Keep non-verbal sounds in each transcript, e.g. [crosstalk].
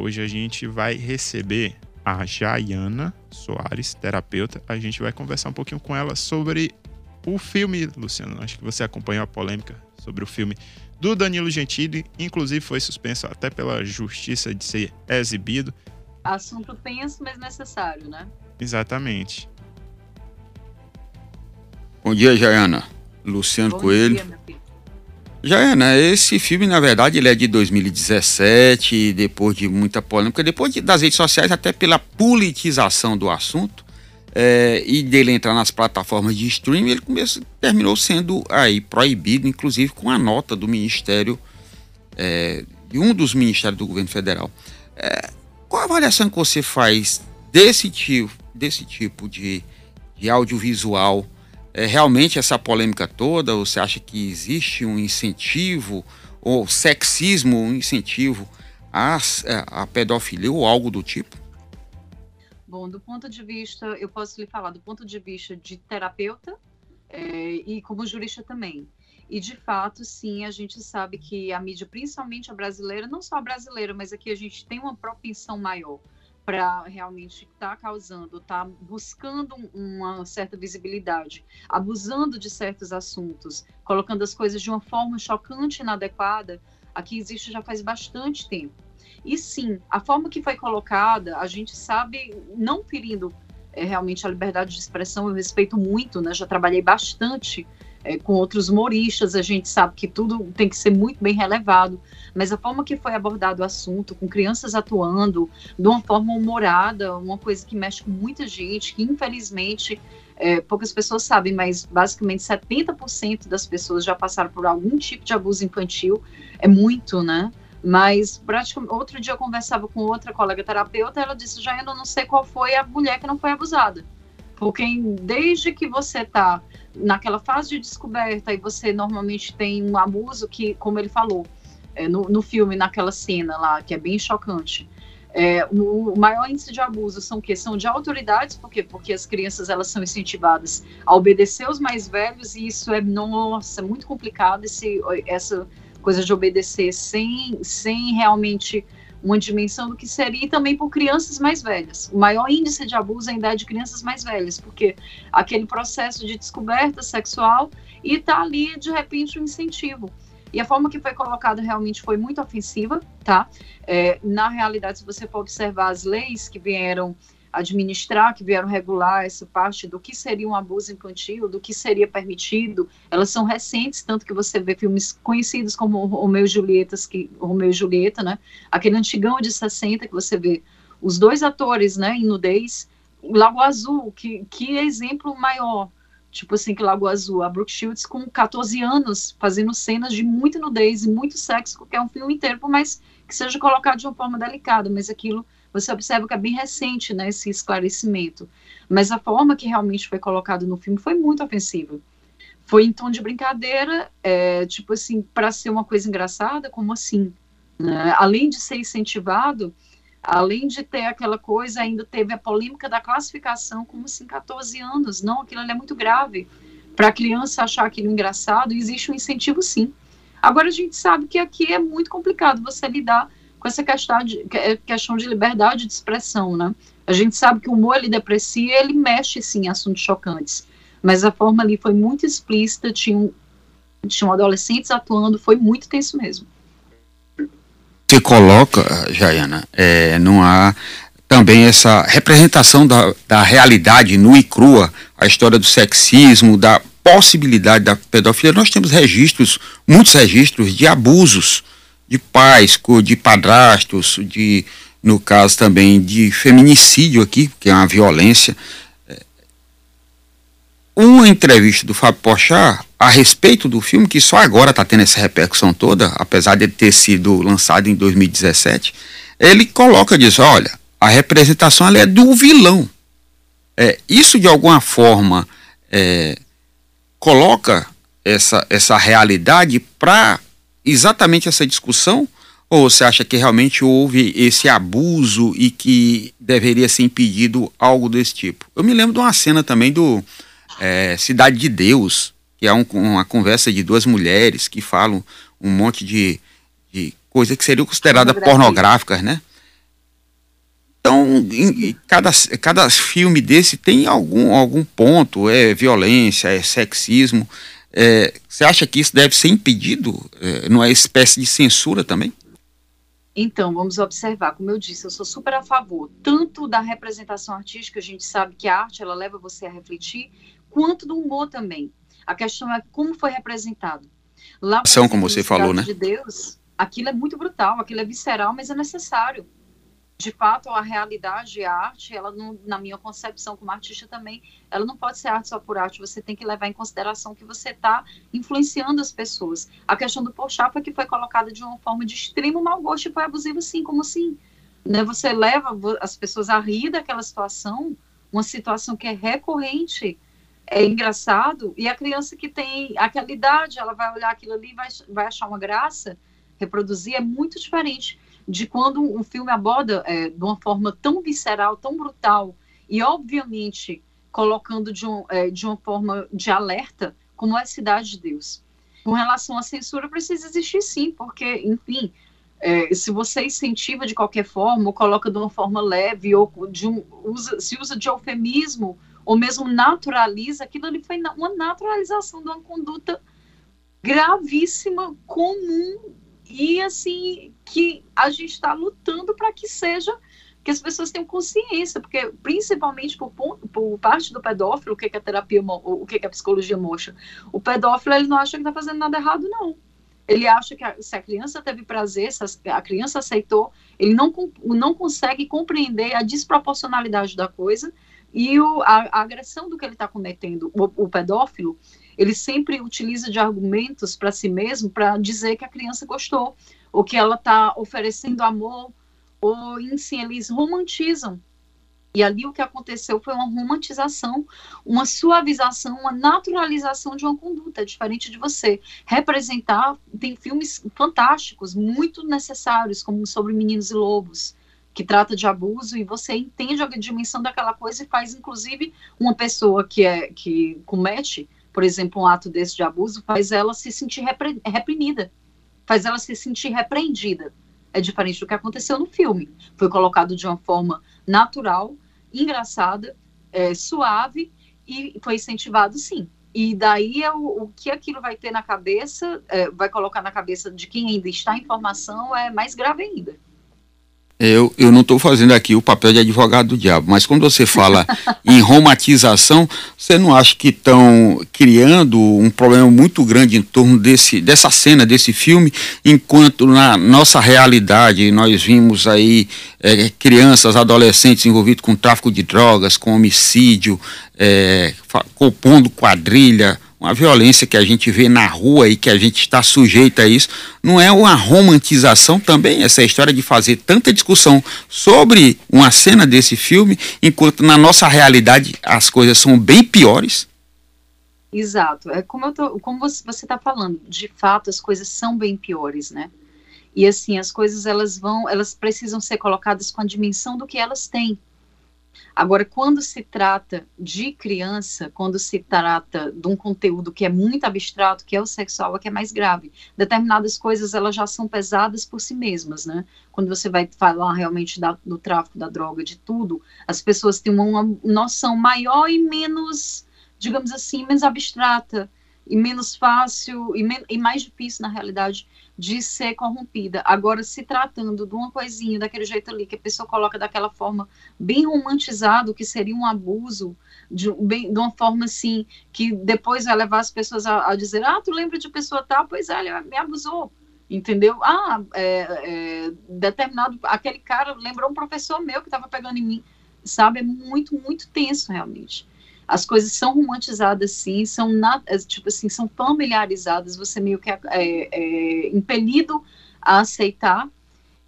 Hoje a gente vai receber a Jaiana Soares, terapeuta. A gente vai conversar um pouquinho com ela sobre o filme, Luciano. Acho que você acompanhou a polêmica sobre o filme do Danilo Gentili, inclusive foi suspenso até pela justiça de ser exibido. Assunto tenso, mas necessário, né? Exatamente. Bom dia, Jaiana. Luciano Bom Coelho. Dia, meu filho. Jaiana, esse filme, na verdade, ele é de 2017, depois de muita polêmica, depois de, das redes sociais, até pela politização do assunto, é, e dele entrar nas plataformas de streaming, ele começou, terminou sendo aí proibido, inclusive com a nota do Ministério, é, de um dos ministérios do governo federal. É, qual a avaliação que você faz desse tipo, desse tipo de, de audiovisual? É, realmente essa polêmica toda, você acha que existe um incentivo, ou sexismo, um incentivo à, à pedofilia ou algo do tipo? Bom, do ponto de vista, eu posso lhe falar do ponto de vista de terapeuta é, e como jurista também. E de fato, sim, a gente sabe que a mídia, principalmente a brasileira, não só a brasileira, mas aqui a gente tem uma propensão maior para realmente estar tá causando, estar tá buscando uma certa visibilidade, abusando de certos assuntos, colocando as coisas de uma forma chocante e inadequada, aqui existe já faz bastante tempo. E sim, a forma que foi colocada, a gente sabe, não ferindo é, realmente a liberdade de expressão, eu respeito muito, né? Já trabalhei bastante é, com outros humoristas, a gente sabe que tudo tem que ser muito bem relevado, mas a forma que foi abordado o assunto, com crianças atuando de uma forma humorada, uma coisa que mexe com muita gente, que infelizmente é, poucas pessoas sabem, mas basicamente 70% das pessoas já passaram por algum tipo de abuso infantil, é muito, né? Mas praticamente, outro dia eu conversava com outra colega terapeuta, ela disse, já eu não sei qual foi a mulher que não foi abusada. Porque desde que você está naquela fase de descoberta e você normalmente tem um abuso que, como ele falou, é, no, no filme, naquela cena lá, que é bem chocante, é, o, o, maior índice de abuso são que são de autoridades, por quê? Porque as crianças elas são incentivadas a obedecer os mais velhos e isso é nossa muito complicado esse essa coisa de obedecer sem sem realmente uma dimensão do que seria e também por crianças mais velhas. O maior índice de abuso ainda é de crianças mais velhas, porque aquele processo de descoberta sexual e tá ali de repente um incentivo. E a forma que foi colocada realmente foi muito ofensiva, tá? É, na realidade, se você for observar as leis que vieram administrar, que vieram regular essa parte do que seria um abuso infantil, do que seria permitido. Elas são recentes, tanto que você vê filmes conhecidos como Romeu e Julieta, que Romeu e Julieta, né? Aquele antigão de 60 que você vê os dois atores, né, em nudez, Lago Azul, que que exemplo maior, tipo assim, que Lago Azul, a Brooke Shields com 14 anos, fazendo cenas de muita nudez e muito sexo, porque é um filme inteiro, por mais que seja colocado de uma forma delicada, mas aquilo você observa que é bem recente né, esse esclarecimento. Mas a forma que realmente foi colocado no filme foi muito ofensiva. Foi em tom de brincadeira, é, tipo assim, para ser uma coisa engraçada, como assim? Né? Além de ser incentivado, além de ter aquela coisa, ainda teve a polêmica da classificação, como assim, 14 anos. Não, aquilo é muito grave. Para a criança achar aquilo engraçado, existe um incentivo sim. Agora a gente sabe que aqui é muito complicado você lidar com essa questão de, é questão de liberdade de expressão, né? A gente sabe que o humor ele deprecia, ele mexe sim em assuntos chocantes, mas a forma ali foi muito explícita, tinham, tinham adolescentes atuando, foi muito tenso mesmo. Você coloca, Jaiana, é, não há também essa representação da, da realidade nua e crua, a história do sexismo, da possibilidade da pedofilia. Nós temos registros, muitos registros de abusos de pais, de padrastos, de, no caso também de feminicídio aqui, que é uma violência. É, uma entrevista do Fábio Pochá a respeito do filme, que só agora está tendo essa repercussão toda, apesar de ter sido lançado em 2017, ele coloca, diz, olha, a representação é do vilão. É, isso de alguma forma é, coloca essa, essa realidade para exatamente essa discussão? Ou você acha que realmente houve esse abuso e que deveria ser impedido algo desse tipo? Eu me lembro de uma cena também do é, Cidade de Deus, que é um, uma conversa de duas mulheres que falam um monte de, de coisa que seriam consideradas pornográficas, né? Então, em, cada, cada filme desse tem algum, algum ponto, é violência, é sexismo. É, você acha que isso deve ser impedido? É, não é espécie de censura também? Então, vamos observar, como eu disse, eu sou super a favor, tanto da representação artística, a gente sabe que a arte, ela leva você a refletir, quanto do humor também. A questão é como foi representado. Lá, São, como você falou, né? de Deus, aquilo é muito brutal, aquilo é visceral, mas é necessário de fato, a realidade, a arte, ela não, na minha concepção como artista também, ela não pode ser arte só por arte, você tem que levar em consideração que você está influenciando as pessoas. A questão do Porchat que foi colocada de uma forma de extremo mau gosto e foi abusivo sim, como assim? Né? Você leva as pessoas a rir daquela situação, uma situação que é recorrente, é engraçado, e a criança que tem aquela idade, ela vai olhar aquilo ali vai, vai achar uma graça, reproduzir, é muito diferente de quando um filme aborda é, de uma forma tão visceral, tão brutal, e obviamente colocando de, um, é, de uma forma de alerta, como é Cidade de Deus. Com relação à censura, precisa existir sim, porque, enfim, é, se você incentiva de qualquer forma, ou coloca de uma forma leve, ou um, usa, se usa de eufemismo, ou mesmo naturaliza, aquilo ali foi uma naturalização de uma conduta gravíssima, comum e assim que a gente está lutando para que seja que as pessoas tenham consciência, porque principalmente por, por parte do pedófilo, o que, que a terapia, o que, que a psicologia mostra, o pedófilo ele não acha que está fazendo nada errado, não. Ele acha que a, se a criança teve prazer, se a criança aceitou, ele não, não consegue compreender a desproporcionalidade da coisa e o, a, a agressão do que ele está cometendo. O, o pedófilo, ele sempre utiliza de argumentos para si mesmo para dizer que a criança gostou, ou que ela está oferecendo amor, ou si eles romantizam. E ali o que aconteceu foi uma romantização, uma suavização, uma naturalização de uma conduta, diferente de você representar. Tem filmes fantásticos, muito necessários, como Sobre Meninos e Lobos, que trata de abuso e você entende a dimensão daquela coisa e faz, inclusive, uma pessoa que é que comete por exemplo, um ato desse de abuso, faz ela se sentir reprimida, faz ela se sentir repreendida. É diferente do que aconteceu no filme. Foi colocado de uma forma natural, engraçada, é, suave e foi incentivado sim. E daí é o, o que aquilo vai ter na cabeça, é, vai colocar na cabeça de quem ainda está em formação é mais grave ainda. Eu, eu não estou fazendo aqui o papel de advogado do diabo, mas quando você fala [laughs] em romantização, você não acha que estão criando um problema muito grande em torno desse, dessa cena, desse filme, enquanto na nossa realidade nós vimos aí é, crianças, adolescentes envolvidos com tráfico de drogas, com homicídio, é, compondo quadrilha, uma violência que a gente vê na rua e que a gente está sujeito a isso, não é uma romantização também, essa história de fazer tanta discussão sobre uma cena desse filme, enquanto na nossa realidade as coisas são bem piores? Exato. É como, eu tô, como você está falando, de fato as coisas são bem piores, né? E assim, as coisas elas vão, elas precisam ser colocadas com a dimensão do que elas têm. Agora, quando se trata de criança, quando se trata de um conteúdo que é muito abstrato, que é o sexual, é que é mais grave. Determinadas coisas, elas já são pesadas por si mesmas, né? Quando você vai falar realmente da, do tráfico da droga, de tudo, as pessoas têm uma, noção maior e menos, digamos assim, menos abstrata e menos fácil e, men e mais difícil, na realidade, de ser corrompida. Agora, se tratando de uma coisinha daquele jeito ali, que a pessoa coloca daquela forma bem romantizado, que seria um abuso, de, bem, de uma forma assim, que depois vai levar as pessoas a, a dizer: Ah, tu lembra de pessoa tal? Pois é, ele me abusou. Entendeu? Ah, é, é, determinado. Aquele cara lembrou um professor meu que estava pegando em mim. Sabe? É muito, muito tenso, realmente as coisas são romantizadas sim, são é, tipo assim, são familiarizadas, você meio que é, é, é, impelido a aceitar.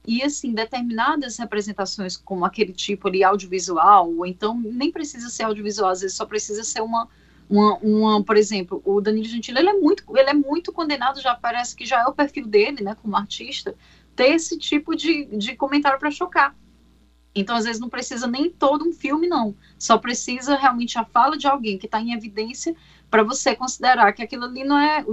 E assim, determinadas representações, como aquele tipo ali audiovisual, ou então nem precisa ser audiovisual, às vezes só precisa ser uma, uma, uma, por exemplo, o Danilo Gentili, ele é muito, ele é muito condenado, já parece que já é o perfil dele, né, como artista, ter esse tipo de, de comentário para chocar. Então, às vezes, não precisa nem todo um filme, não. Só precisa realmente a fala de alguém que está em evidência para você considerar que aquilo ali não é.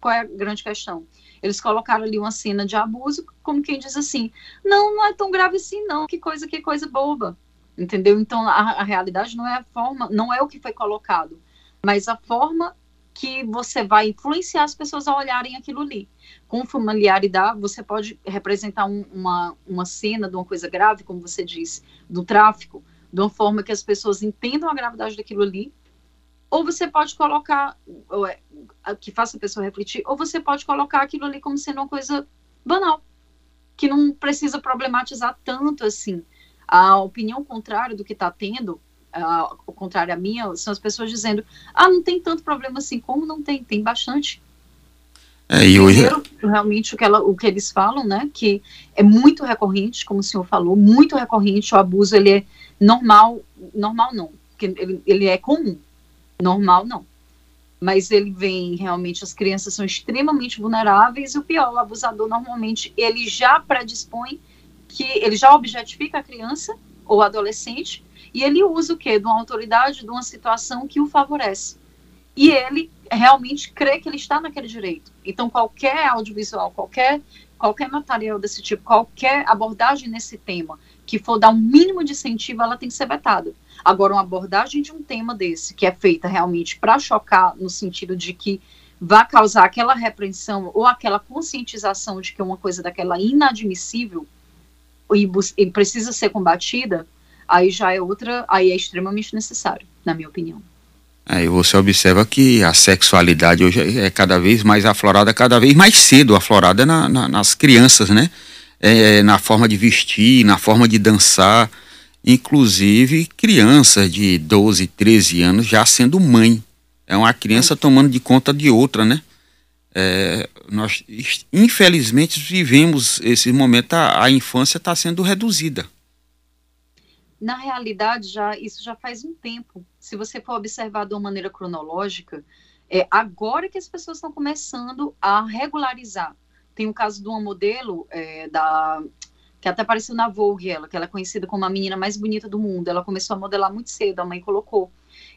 Qual é a grande questão? Eles colocaram ali uma cena de abuso, como quem diz assim: não, não é tão grave assim, não, que coisa, que coisa boba. Entendeu? Então a, a realidade não é a forma, não é o que foi colocado, mas a forma que você vai influenciar as pessoas a olharem aquilo ali. Com familiaridade, você pode representar um, uma, uma cena de uma coisa grave, como você disse, do tráfico, de uma forma que as pessoas entendam a gravidade daquilo ali, ou você pode colocar, é, que faça a pessoa refletir, ou você pode colocar aquilo ali como sendo uma coisa banal, que não precisa problematizar tanto assim. A opinião contrária do que está tendo uh, o contrário à minha, são as pessoas dizendo: ah, não tem tanto problema assim. Como não tem? Tem bastante. É, e hoje... Primeiro, realmente, o que, ela, o que eles falam, né, que é muito recorrente, como o senhor falou, muito recorrente, o abuso, ele é normal, normal não, porque ele, ele é comum, normal não. Mas ele vem, realmente, as crianças são extremamente vulneráveis, e o pior, o abusador, normalmente, ele já predispõe que ele já objetifica a criança ou adolescente e ele usa o quê? De uma autoridade, de uma situação que o favorece. E ele realmente crê que ele está naquele direito. Então, qualquer audiovisual, qualquer, qualquer material desse tipo, qualquer abordagem nesse tema que for dar um mínimo de incentivo, ela tem que ser vetada. Agora, uma abordagem de um tema desse, que é feita realmente para chocar, no sentido de que vai causar aquela repreensão ou aquela conscientização de que uma coisa daquela é inadmissível e, e precisa ser combatida, aí já é outra, aí é extremamente necessário, na minha opinião. Aí você observa que a sexualidade hoje é cada vez mais aflorada, cada vez mais cedo aflorada na, na, nas crianças, né? É, na forma de vestir, na forma de dançar, inclusive crianças de 12, 13 anos já sendo mãe. É uma criança tomando de conta de outra, né? É, nós, infelizmente, vivemos esse momento, a, a infância está sendo reduzida na realidade, já isso já faz um tempo. Se você for observar de uma maneira cronológica, é agora que as pessoas estão começando a regularizar. Tem o caso de uma modelo é, da que até apareceu na Vogue, ela, que ela é conhecida como a menina mais bonita do mundo. Ela começou a modelar muito cedo, a mãe colocou.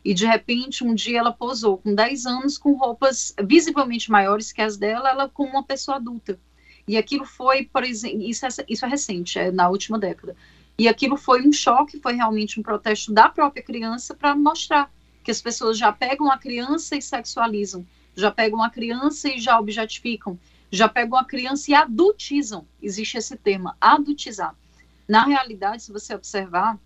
E de repente, um dia ela posou com 10 anos com roupas visivelmente maiores que as dela, ela com uma pessoa adulta. E aquilo foi, por exemplo, isso é, isso é recente, é na última década. E aquilo foi um choque, foi realmente um protesto da própria criança para mostrar que as pessoas já pegam a criança e sexualizam, já pegam a criança e já objetificam, já pegam a criança e adultizam. Existe esse termo, adultizar. Na realidade, se você observar,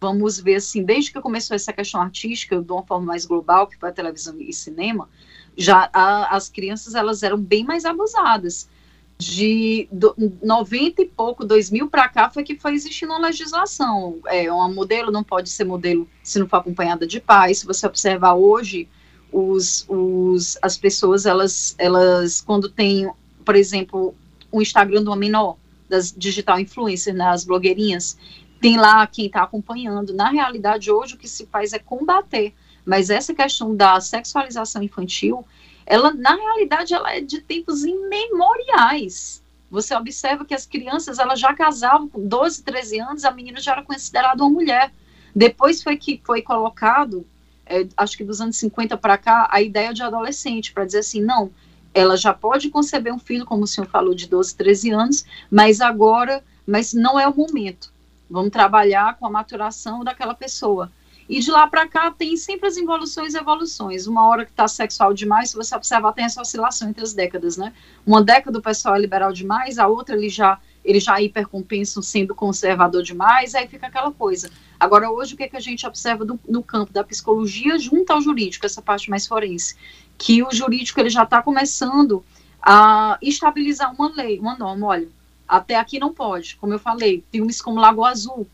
vamos ver assim, desde que começou essa questão artística, de uma forma mais global, que foi a televisão e cinema, já a, as crianças elas eram bem mais abusadas de do, 90 e pouco, 2000 para cá, foi que foi existindo uma legislação. É, um modelo não pode ser modelo se não for acompanhada de pais. Se você observar hoje, os, os, as pessoas, elas, elas, quando tem, por exemplo, um Instagram de uma menor, das digital influencers, né, as blogueirinhas, tem lá quem está acompanhando. Na realidade, hoje o que se faz é combater. Mas essa questão da sexualização infantil, ela na realidade ela é de tempos imemoriais. Você observa que as crianças elas já casavam com 12, 13 anos, a menina já era considerada uma mulher. Depois foi que foi colocado, é, acho que dos anos 50 para cá, a ideia de adolescente, para dizer assim, não, ela já pode conceber um filho, como o senhor falou, de 12, 13 anos, mas agora, mas não é o momento. Vamos trabalhar com a maturação daquela pessoa. E de lá para cá tem sempre as involuções e evoluções. Uma hora que está sexual demais, se você observar, tem essa oscilação entre as décadas, né? Uma década o pessoal é liberal demais, a outra ele já ele já hipercompensam sendo conservador demais, aí fica aquela coisa. Agora, hoje, o que, é que a gente observa do, no campo da psicologia junto ao jurídico, essa parte mais forense? Que o jurídico ele já está começando a estabilizar uma lei, uma norma. Olha, até aqui não pode. Como eu falei, filmes como Lago Azul,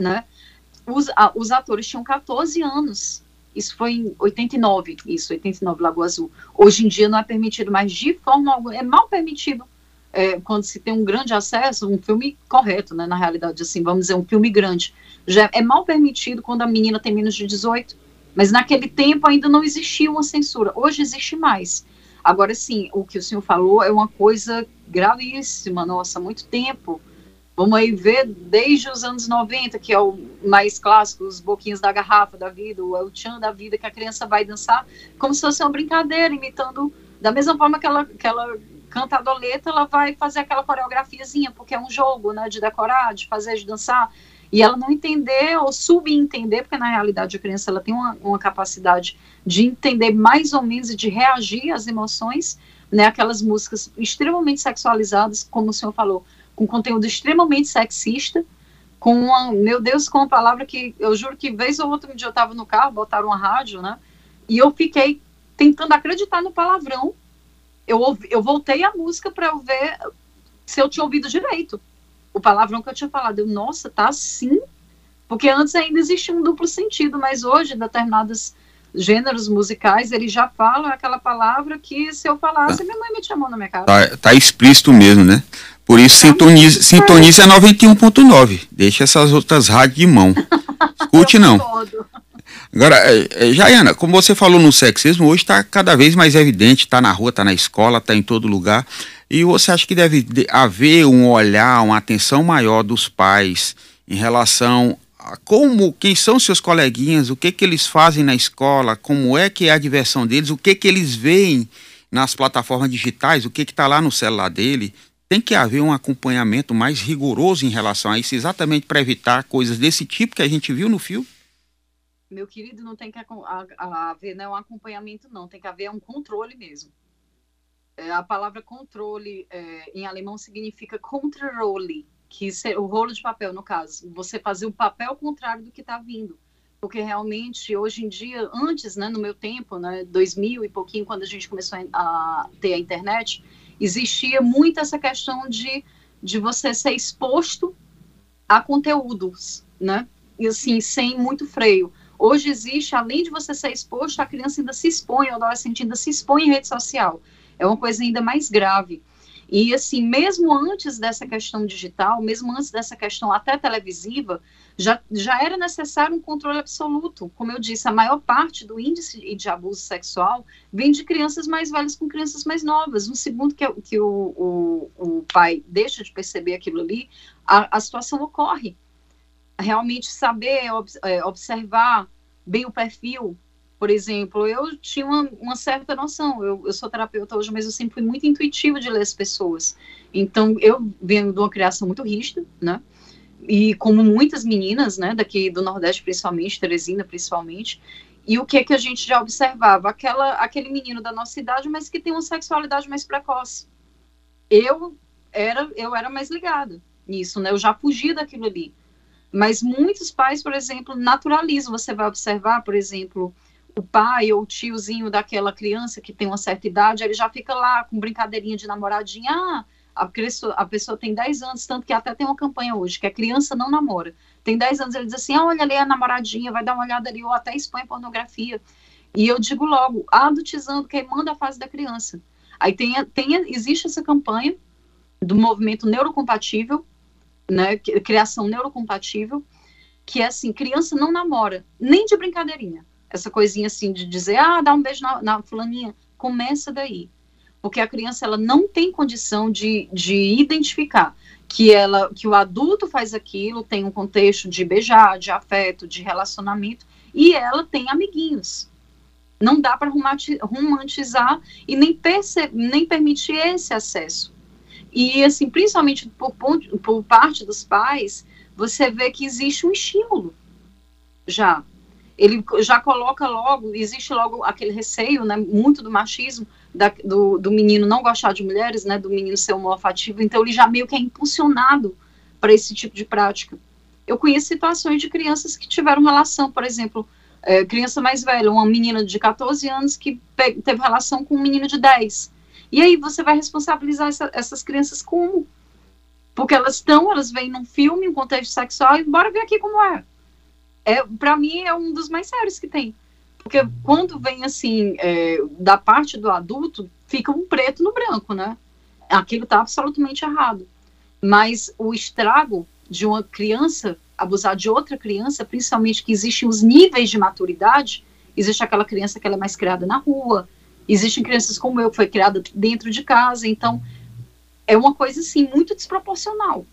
né? Os, a, os atores tinham 14 anos. Isso foi em 89, isso, 89, Lagoa Azul. Hoje em dia não é permitido mais de forma alguma, é mal permitido é, quando se tem um grande acesso, um filme correto, né, na realidade, assim, vamos dizer, um filme grande. Já é mal permitido quando a menina tem menos de 18, mas naquele tempo ainda não existia uma censura. Hoje existe mais. Agora, sim, o que o senhor falou é uma coisa gravíssima, nossa, muito tempo Vamos aí ver desde os anos 90, que é o mais clássico, os boquinhos da garrafa da vida, o El Chan da vida, que a criança vai dançar como se fosse uma brincadeira, imitando da mesma forma que ela, que ela canta a doleta, ela vai fazer aquela coreografiazinha, porque é um jogo, né, de decorar, de fazer, de dançar, e ela não entender ou subentender, porque na realidade a criança ela tem uma, uma capacidade de entender mais ou menos e de reagir às emoções, né, aquelas músicas extremamente sexualizadas, como o senhor falou, com conteúdo extremamente sexista, com uma, meu Deus, com uma palavra que eu juro que vez ou outra um dia eu estava no carro, botaram uma rádio, né, e eu fiquei tentando acreditar no palavrão, eu, ouvi, eu voltei a música para eu ver se eu tinha ouvido direito o palavrão que eu tinha falado. Eu, nossa, tá assim? Porque antes ainda existia um duplo sentido, mas hoje, determinados gêneros musicais, eles já falam aquela palavra que se eu falasse, tá. minha mãe me chamou na minha cara. Tá, tá explícito mesmo, né? Por isso, sintonize, sintonize a 91.9. Deixa essas outras rádios de mão. Escute, não. Agora, é, é, Jaiana, como você falou no sexismo, hoje está cada vez mais evidente, está na rua, está na escola, está em todo lugar. E você acha que deve haver um olhar, uma atenção maior dos pais em relação a como, quem são seus coleguinhas, o que que eles fazem na escola, como é que é a diversão deles, o que que eles veem nas plataformas digitais, o que que está lá no celular dele. Tem que haver um acompanhamento mais rigoroso em relação a isso, exatamente para evitar coisas desse tipo que a gente viu no filme? meu querido, não tem que haver né, um acompanhamento, não, tem que haver um controle mesmo. É, a palavra controle é, em alemão significa controle, que o rolo de papel, no caso, você fazer o papel contrário do que está vindo. Porque realmente, hoje em dia, antes, né, no meu tempo, né, 2000 e pouquinho, quando a gente começou a ter a internet, existia muito essa questão de, de você ser exposto a conteúdos, né? E assim, sem muito freio. Hoje existe, além de você ser exposto, a criança ainda se expõe, o adolescente ainda se expõe em rede social. É uma coisa ainda mais grave. E assim, mesmo antes dessa questão digital, mesmo antes dessa questão até televisiva, já, já era necessário um controle absoluto. Como eu disse, a maior parte do índice de abuso sexual vem de crianças mais velhas com crianças mais novas. Um segundo que, que o, o, o pai deixa de perceber aquilo ali, a, a situação ocorre realmente saber é, observar bem o perfil. Por exemplo, eu tinha uma, uma certa noção, eu, eu, sou terapeuta hoje, mas eu sempre fui muito intuitiva de ler as pessoas. Então, eu venho de uma criação muito rígida, né? E como muitas meninas, né, daqui do Nordeste principalmente, Teresina principalmente, e o que é que a gente já observava? Aquela, aquele menino da nossa idade, mas que tem uma sexualidade mais precoce. Eu era, eu era mais ligada nisso, né? Eu já fugia daquilo ali. Mas muitos pais, por exemplo, naturalizam. Você vai observar, por exemplo, o pai ou o tiozinho daquela criança que tem uma certa idade, ele já fica lá com brincadeirinha de namoradinha. Ah, a pessoa, a pessoa tem 10 anos, tanto que até tem uma campanha hoje, que a criança não namora. Tem 10 anos, ele diz assim: ah, olha ali a namoradinha, vai dar uma olhada ali, ou até expõe pornografia. E eu digo logo, adultizando, queimando a fase da criança. Aí tem, tem, existe essa campanha do movimento neurocompatível, né, criação neurocompatível, que é assim, criança não namora, nem de brincadeirinha. Essa coisinha assim de dizer, ah, dá um beijo na, na fulaninha, começa daí. Porque a criança, ela não tem condição de, de identificar que ela que o adulto faz aquilo, tem um contexto de beijar, de afeto, de relacionamento, e ela tem amiguinhos. Não dá para romantizar e nem, nem permitir esse acesso. E, assim, principalmente por, por parte dos pais, você vê que existe um estímulo já. Ele já coloca logo, existe logo aquele receio, né, muito do machismo, da, do, do menino não gostar de mulheres, né, do menino ser homofativo, então ele já meio que é impulsionado para esse tipo de prática. Eu conheço situações de crianças que tiveram relação, por exemplo, é, criança mais velha, uma menina de 14 anos que teve relação com um menino de 10. E aí você vai responsabilizar essa, essas crianças como? Porque elas estão, elas vêm num filme, um contexto sexual, e bora ver aqui como é. É para mim, é um dos mais sérios que tem. Porque quando vem, assim, é, da parte do adulto, fica um preto no branco, né? Aquilo está absolutamente errado. Mas o estrago de uma criança abusar de outra criança, principalmente que existem os níveis de maturidade, existe aquela criança que ela é mais criada na rua, Existem crianças como eu, que foi criada dentro de casa, então é uma coisa assim muito desproporcional.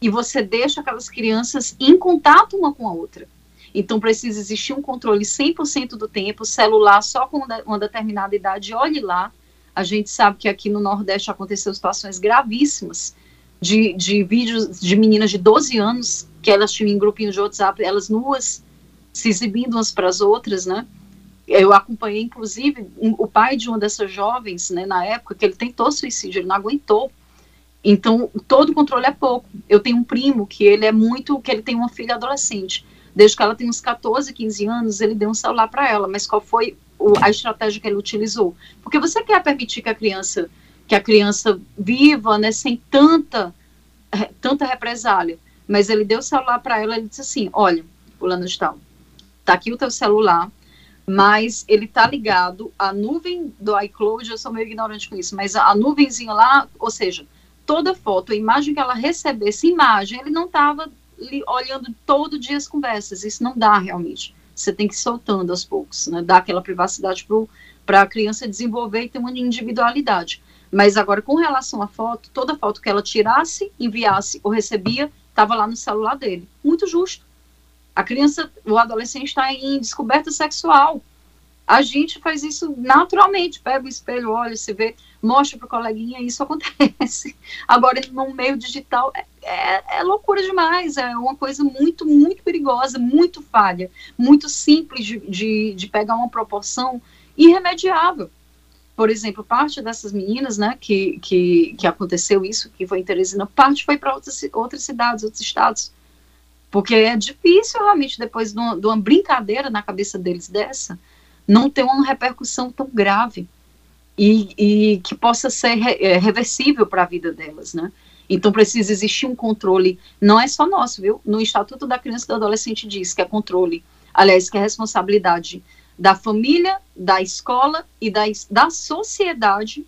E você deixa aquelas crianças em contato uma com a outra. Então precisa existir um controle 100% do tempo, celular só com uma determinada idade, olhe lá. A gente sabe que aqui no Nordeste aconteceu situações gravíssimas de, de vídeos de meninas de 12 anos que elas tinham em grupinhos de WhatsApp, elas nuas, se exibindo umas para as outras, né? Eu acompanhei, inclusive, um, o pai de uma dessas jovens, né, na época, que ele tentou suicídio, ele não aguentou. Então, todo controle é pouco. Eu tenho um primo que ele é muito, que ele tem uma filha adolescente. Desde que ela tem uns 14, 15 anos, ele deu um celular para ela. Mas qual foi o, a estratégia que ele utilizou? Porque você quer permitir que a criança, que a criança viva, né, sem tanta, tanta represália. Mas ele deu o celular para ela, ele disse assim: "Olha, fulano de tal, tá aqui o teu celular, mas ele tá ligado à nuvem do iCloud, eu sou meio ignorante com isso, mas a, a nuvenzinha lá, ou seja, toda foto, a imagem que ela recebesse, imagem, ele não estava olhando todo dia as conversas, isso não dá realmente. Você tem que ir soltando aos poucos, né? dar aquela privacidade para a criança desenvolver e ter uma individualidade. Mas agora, com relação à foto, toda foto que ela tirasse, enviasse ou recebia, estava lá no celular dele. Muito justo. A criança, o adolescente está em descoberta sexual. A gente faz isso naturalmente, pega o espelho, olha, se vê, mostra para o coleguinha, isso [laughs] acontece. Agora, no meio digital, é, é, é, loucura demais, é uma coisa muito, muito perigosa, muito falha, muito simples de, de, de pegar uma proporção irremediável. Por exemplo, parte dessas meninas, né, que, que, que aconteceu isso, que foi em Teresina, parte foi para outras, outras cidades, outros estados. Porque é difícil realmente, depois de uma, de uma brincadeira na cabeça deles dessa, não ter uma repercussão tão grave e, e que possa ser re, é, reversível para a vida delas, né? Então precisa existir um controle, não é só nosso, viu? No Estatuto da Criança e do Adolescente diz que é controle, aliás, que é responsabilidade da família, da escola e da, da sociedade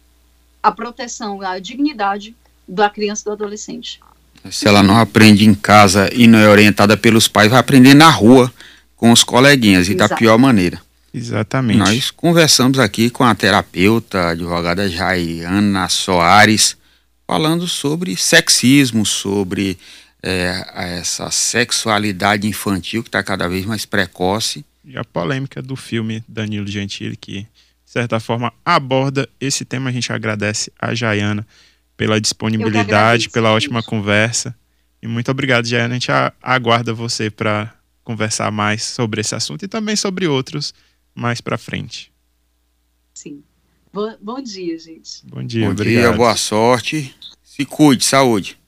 a proteção, a dignidade da criança e do adolescente. Se ela não aprende em casa e não é orientada pelos pais, vai aprender na rua com os coleguinhas e Exato. da pior maneira. Exatamente. Nós conversamos aqui com a terapeuta, a advogada Jaiana Soares, falando sobre sexismo, sobre é, essa sexualidade infantil que está cada vez mais precoce. E a polêmica do filme Danilo Gentili, que, de certa forma, aborda esse tema. A gente agradece a Jaiana pela disponibilidade, pela ótima conversa. E muito obrigado, Jaiana. A gente aguarda você para conversar mais sobre esse assunto e também sobre outros mais para frente. Sim. Bom, bom, dia, gente. Bom dia, bom obrigado. dia, boa sorte. Se cuide, saúde.